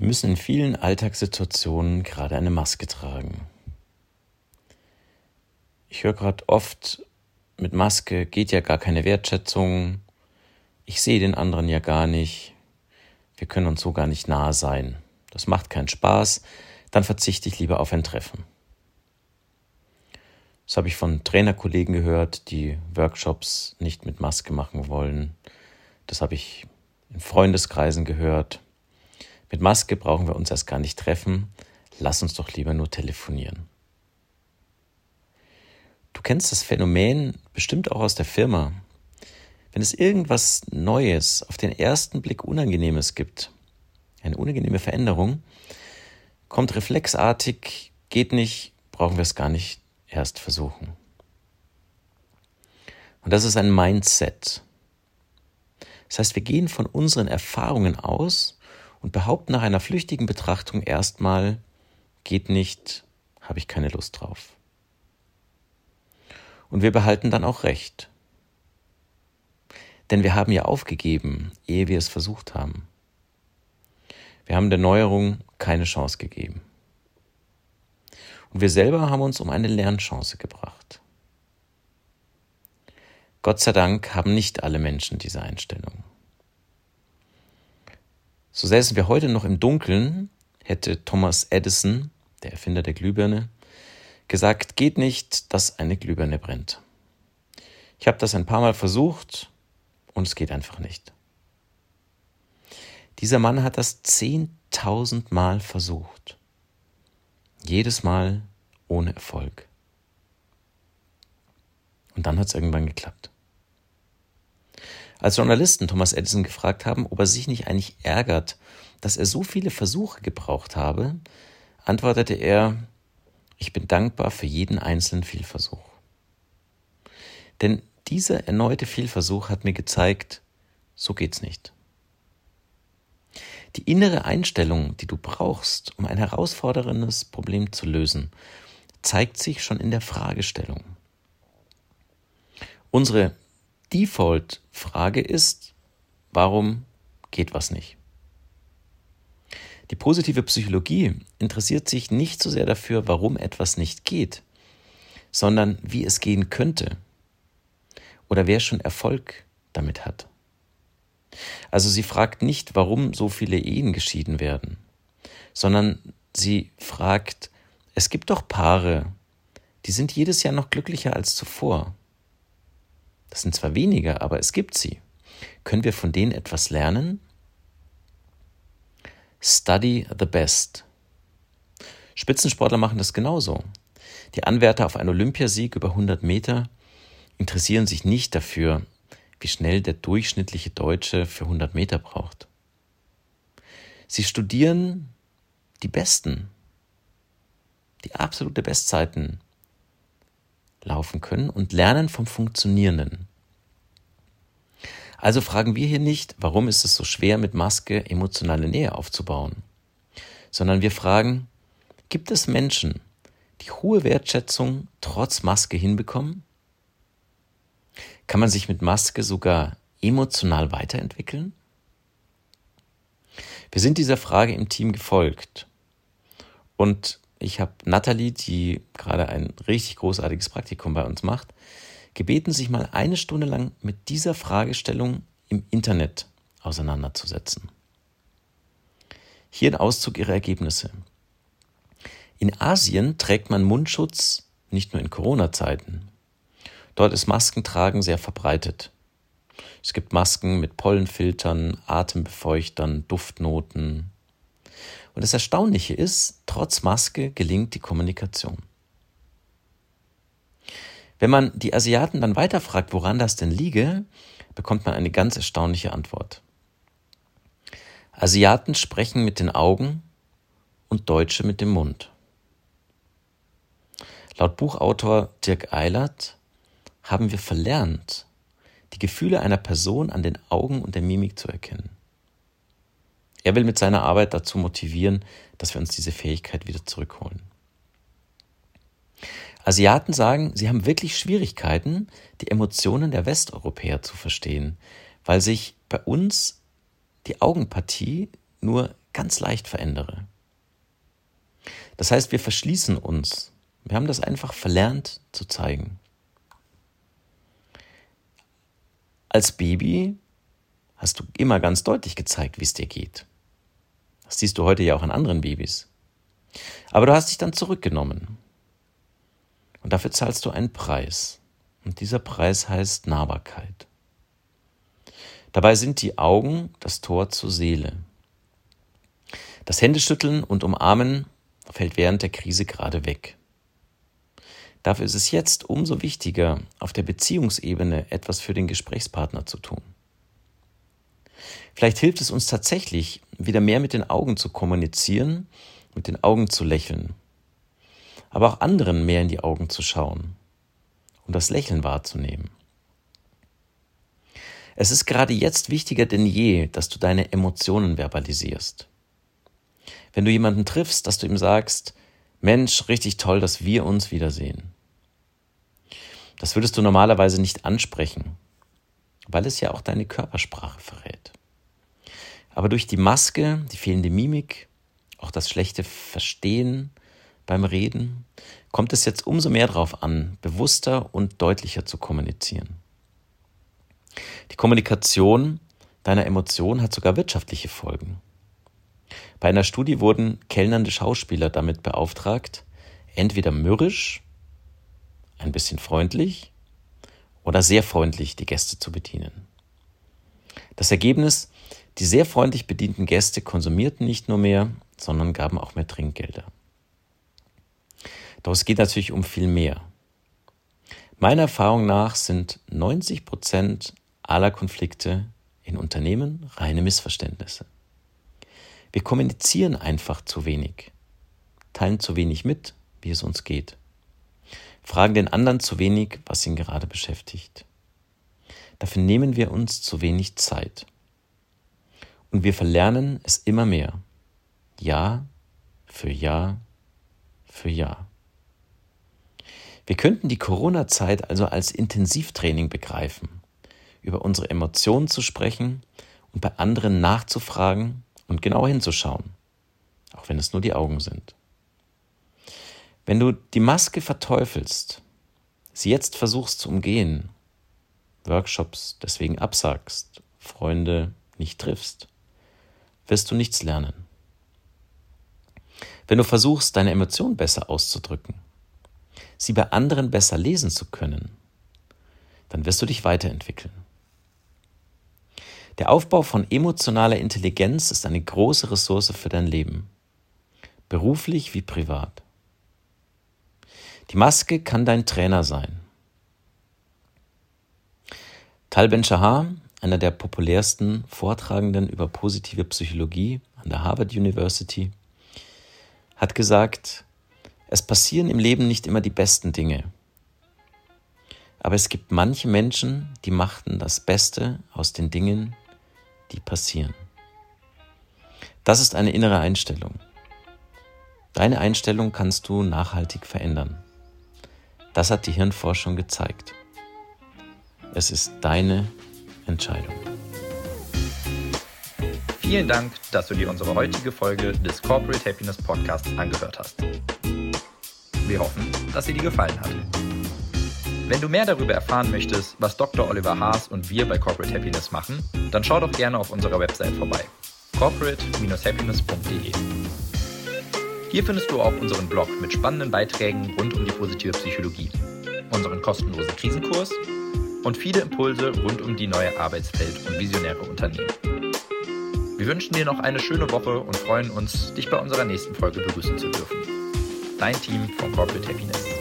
Wir müssen in vielen Alltagssituationen gerade eine Maske tragen. Ich höre gerade oft, mit Maske geht ja gar keine Wertschätzung. Ich sehe den anderen ja gar nicht. Wir können uns so gar nicht nahe sein. Das macht keinen Spaß. Dann verzichte ich lieber auf ein Treffen. Das habe ich von Trainerkollegen gehört, die Workshops nicht mit Maske machen wollen. Das habe ich in Freundeskreisen gehört. Mit Maske brauchen wir uns erst gar nicht treffen. Lass uns doch lieber nur telefonieren. Du kennst das Phänomen bestimmt auch aus der Firma. Wenn es irgendwas Neues, auf den ersten Blick Unangenehmes gibt, eine unangenehme Veränderung, kommt reflexartig, geht nicht, brauchen wir es gar nicht erst versuchen. Und das ist ein Mindset. Das heißt, wir gehen von unseren Erfahrungen aus und behaupten nach einer flüchtigen Betrachtung erstmal, geht nicht, habe ich keine Lust drauf. Und wir behalten dann auch recht. Denn wir haben ja aufgegeben, ehe wir es versucht haben. Wir haben der Neuerung keine Chance gegeben. Und wir selber haben uns um eine Lernchance gebracht. Gott sei Dank haben nicht alle Menschen diese Einstellung. So säßen wir heute noch im Dunkeln, hätte Thomas Edison, der Erfinder der Glühbirne, gesagt, geht nicht, dass eine Glühbirne brennt. Ich habe das ein paar Mal versucht und es geht einfach nicht. Dieser Mann hat das zehntausend Mal versucht. Jedes Mal ohne Erfolg. Und dann hat es irgendwann geklappt. Als Journalisten Thomas Edison gefragt haben, ob er sich nicht eigentlich ärgert, dass er so viele Versuche gebraucht habe, antwortete er, ich bin dankbar für jeden einzelnen Fehlversuch. Denn dieser erneute Fehlversuch hat mir gezeigt, so geht's nicht. Die innere Einstellung, die du brauchst, um ein herausforderndes Problem zu lösen, zeigt sich schon in der Fragestellung. Unsere Default-Frage ist, warum geht was nicht? Die positive Psychologie interessiert sich nicht so sehr dafür, warum etwas nicht geht, sondern wie es gehen könnte oder wer schon Erfolg damit hat. Also sie fragt nicht, warum so viele Ehen geschieden werden, sondern sie fragt, es gibt doch Paare, die sind jedes Jahr noch glücklicher als zuvor. Das sind zwar weniger, aber es gibt sie. Können wir von denen etwas lernen? Study the best. Spitzensportler machen das genauso. Die Anwärter auf einen Olympiasieg über 100 Meter interessieren sich nicht dafür, wie schnell der durchschnittliche Deutsche für 100 Meter braucht. Sie studieren die Besten, die absolute Bestzeiten laufen können und lernen vom Funktionierenden. Also fragen wir hier nicht, warum ist es so schwer, mit Maske emotionale Nähe aufzubauen, sondern wir fragen, gibt es Menschen, die hohe Wertschätzung trotz Maske hinbekommen? Kann man sich mit Maske sogar emotional weiterentwickeln? Wir sind dieser Frage im Team gefolgt und ich habe Natalie, die gerade ein richtig großartiges Praktikum bei uns macht, gebeten, sich mal eine Stunde lang mit dieser Fragestellung im Internet auseinanderzusetzen. Hier ein Auszug ihrer Ergebnisse. In Asien trägt man Mundschutz nicht nur in Corona-Zeiten. Dort ist Maskentragen sehr verbreitet. Es gibt Masken mit Pollenfiltern, Atembefeuchtern, Duftnoten, und das Erstaunliche ist, trotz Maske gelingt die Kommunikation. Wenn man die Asiaten dann weiterfragt, woran das denn liege, bekommt man eine ganz erstaunliche Antwort. Asiaten sprechen mit den Augen und Deutsche mit dem Mund. Laut Buchautor Dirk Eilert haben wir verlernt, die Gefühle einer Person an den Augen und der Mimik zu erkennen. Er will mit seiner Arbeit dazu motivieren, dass wir uns diese Fähigkeit wieder zurückholen. Asiaten sagen, sie haben wirklich Schwierigkeiten, die Emotionen der Westeuropäer zu verstehen, weil sich bei uns die Augenpartie nur ganz leicht verändere. Das heißt, wir verschließen uns. Wir haben das einfach verlernt zu zeigen. Als Baby hast du immer ganz deutlich gezeigt, wie es dir geht. Das siehst du heute ja auch an anderen Babys. Aber du hast dich dann zurückgenommen. Und dafür zahlst du einen Preis. Und dieser Preis heißt Nahbarkeit. Dabei sind die Augen das Tor zur Seele. Das Händeschütteln und Umarmen fällt während der Krise gerade weg. Dafür ist es jetzt umso wichtiger, auf der Beziehungsebene etwas für den Gesprächspartner zu tun. Vielleicht hilft es uns tatsächlich, wieder mehr mit den Augen zu kommunizieren, mit den Augen zu lächeln, aber auch anderen mehr in die Augen zu schauen und das Lächeln wahrzunehmen. Es ist gerade jetzt wichtiger denn je, dass du deine Emotionen verbalisierst. Wenn du jemanden triffst, dass du ihm sagst, Mensch, richtig toll, dass wir uns wiedersehen. Das würdest du normalerweise nicht ansprechen, weil es ja auch deine Körpersprache verrät. Aber durch die Maske, die fehlende Mimik, auch das schlechte Verstehen beim Reden, kommt es jetzt umso mehr darauf an, bewusster und deutlicher zu kommunizieren. Die Kommunikation deiner Emotionen hat sogar wirtschaftliche Folgen. Bei einer Studie wurden kellnernde Schauspieler damit beauftragt, entweder mürrisch, ein bisschen freundlich oder sehr freundlich die Gäste zu bedienen. Das Ergebnis, die sehr freundlich bedienten Gäste konsumierten nicht nur mehr, sondern gaben auch mehr Trinkgelder. Doch es geht natürlich um viel mehr. Meiner Erfahrung nach sind 90 Prozent aller Konflikte in Unternehmen reine Missverständnisse. Wir kommunizieren einfach zu wenig, teilen zu wenig mit, wie es uns geht, fragen den anderen zu wenig, was ihn gerade beschäftigt. Dafür nehmen wir uns zu wenig Zeit. Und wir verlernen es immer mehr. Jahr für Jahr für Jahr. Wir könnten die Corona-Zeit also als Intensivtraining begreifen, über unsere Emotionen zu sprechen und bei anderen nachzufragen und genau hinzuschauen, auch wenn es nur die Augen sind. Wenn du die Maske verteufelst, sie jetzt versuchst zu umgehen, Workshops deswegen absagst, Freunde nicht triffst, wirst du nichts lernen. Wenn du versuchst, deine Emotionen besser auszudrücken, sie bei anderen besser lesen zu können, dann wirst du dich weiterentwickeln. Der Aufbau von emotionaler Intelligenz ist eine große Ressource für dein Leben, beruflich wie privat. Die Maske kann dein Trainer sein. Tal Ben-Shahar, einer der populärsten Vortragenden über positive Psychologie an der Harvard University, hat gesagt, es passieren im Leben nicht immer die besten Dinge. Aber es gibt manche Menschen, die machten das Beste aus den Dingen, die passieren. Das ist eine innere Einstellung. Deine Einstellung kannst du nachhaltig verändern. Das hat die Hirnforschung gezeigt. Es ist deine Entscheidung. Vielen Dank, dass du dir unsere heutige Folge des Corporate Happiness Podcasts angehört hast. Wir hoffen, dass sie dir gefallen hat. Wenn du mehr darüber erfahren möchtest, was Dr. Oliver Haas und wir bei Corporate Happiness machen, dann schau doch gerne auf unserer Website vorbei. corporate-happiness.de Hier findest du auch unseren Blog mit spannenden Beiträgen rund um die positive Psychologie, unseren kostenlosen Krisenkurs und viele Impulse rund um die neue Arbeitswelt und visionäre Unternehmen. Wir wünschen dir noch eine schöne Woche und freuen uns, dich bei unserer nächsten Folge begrüßen zu dürfen. Dein Team von Corporate Happiness.